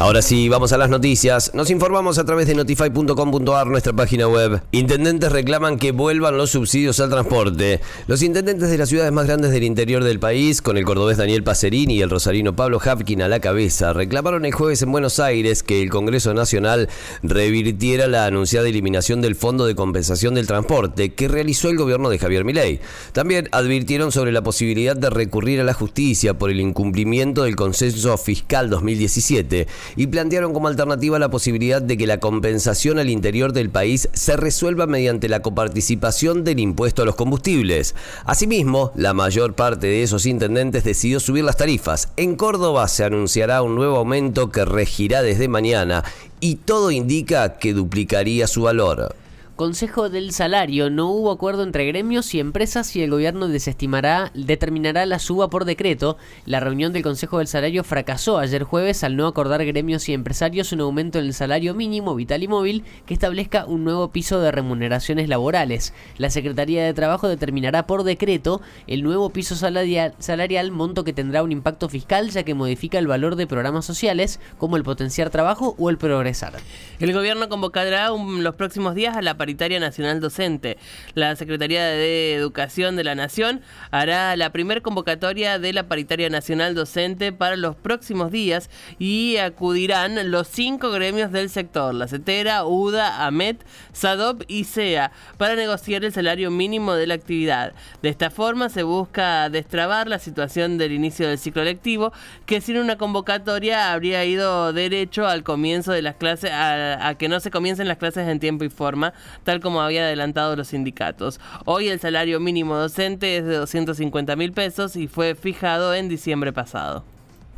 Ahora sí, vamos a las noticias. Nos informamos a través de notify.com.ar, nuestra página web. Intendentes reclaman que vuelvan los subsidios al transporte. Los intendentes de las ciudades más grandes del interior del país, con el cordobés Daniel Pacerini y el rosarino Pablo Hapkin a la cabeza, reclamaron el jueves en Buenos Aires que el Congreso Nacional revirtiera la anunciada eliminación del Fondo de Compensación del Transporte que realizó el gobierno de Javier Milei. También advirtieron sobre la posibilidad de recurrir a la justicia por el incumplimiento del consenso fiscal 2017 y plantearon como alternativa la posibilidad de que la compensación al interior del país se resuelva mediante la coparticipación del impuesto a los combustibles. Asimismo, la mayor parte de esos intendentes decidió subir las tarifas. En Córdoba se anunciará un nuevo aumento que regirá desde mañana y todo indica que duplicaría su valor. Consejo del Salario. No hubo acuerdo entre gremios y empresas y el gobierno desestimará, determinará la suba por decreto. La reunión del Consejo del Salario fracasó ayer jueves al no acordar gremios y empresarios un aumento en el salario mínimo vital y móvil que establezca un nuevo piso de remuneraciones laborales. La Secretaría de Trabajo determinará por decreto el nuevo piso salarial, monto que tendrá un impacto fiscal ya que modifica el valor de programas sociales como el potenciar trabajo o el progresar. El gobierno convocará los próximos días a la Paritaria Nacional Docente. La Secretaría de Educación de la Nación hará la primer convocatoria de la Paritaria Nacional Docente para los próximos días y acudirán los cinco gremios del sector, la CETERA, UDA, AMET, SADOP y SEA, para negociar el salario mínimo de la actividad. De esta forma se busca destrabar la situación del inicio del ciclo lectivo, que sin una convocatoria habría ido derecho al comienzo de las clases, a que no se comiencen las clases en tiempo y forma, tal como había adelantado los sindicatos. Hoy el salario mínimo docente es de 250 mil pesos y fue fijado en diciembre pasado.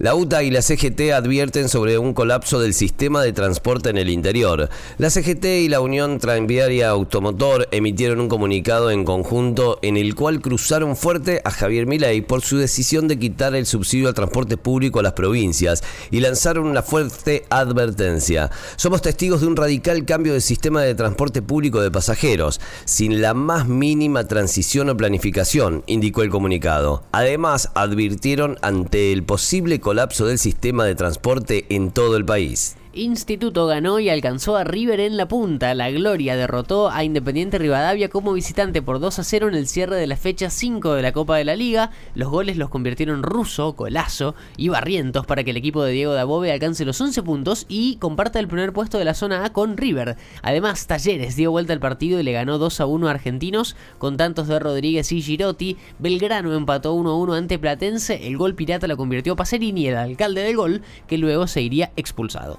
La UTA y la CGT advierten sobre un colapso del sistema de transporte en el interior. La CGT y la Unión Tranviaria Automotor emitieron un comunicado en conjunto en el cual cruzaron fuerte a Javier Milei por su decisión de quitar el subsidio al transporte público a las provincias y lanzaron una fuerte advertencia. Somos testigos de un radical cambio del sistema de transporte público de pasajeros, sin la más mínima transición o planificación, indicó el comunicado. Además, advirtieron ante el posible colapso del sistema de transporte en todo el país. Instituto ganó y alcanzó a River en la punta. La Gloria derrotó a Independiente Rivadavia como visitante por 2 a 0 en el cierre de la fecha 5 de la Copa de la Liga. Los goles los convirtieron Russo, Colazo y Barrientos para que el equipo de Diego Dabove alcance los 11 puntos y comparta el primer puesto de la zona A con River. Además, Talleres dio vuelta al partido y le ganó 2 a 1 a Argentinos con tantos de Rodríguez y Girotti. Belgrano empató 1 a 1 ante Platense. El gol pirata lo convirtió Pacerini, el alcalde del gol, que luego se iría expulsado.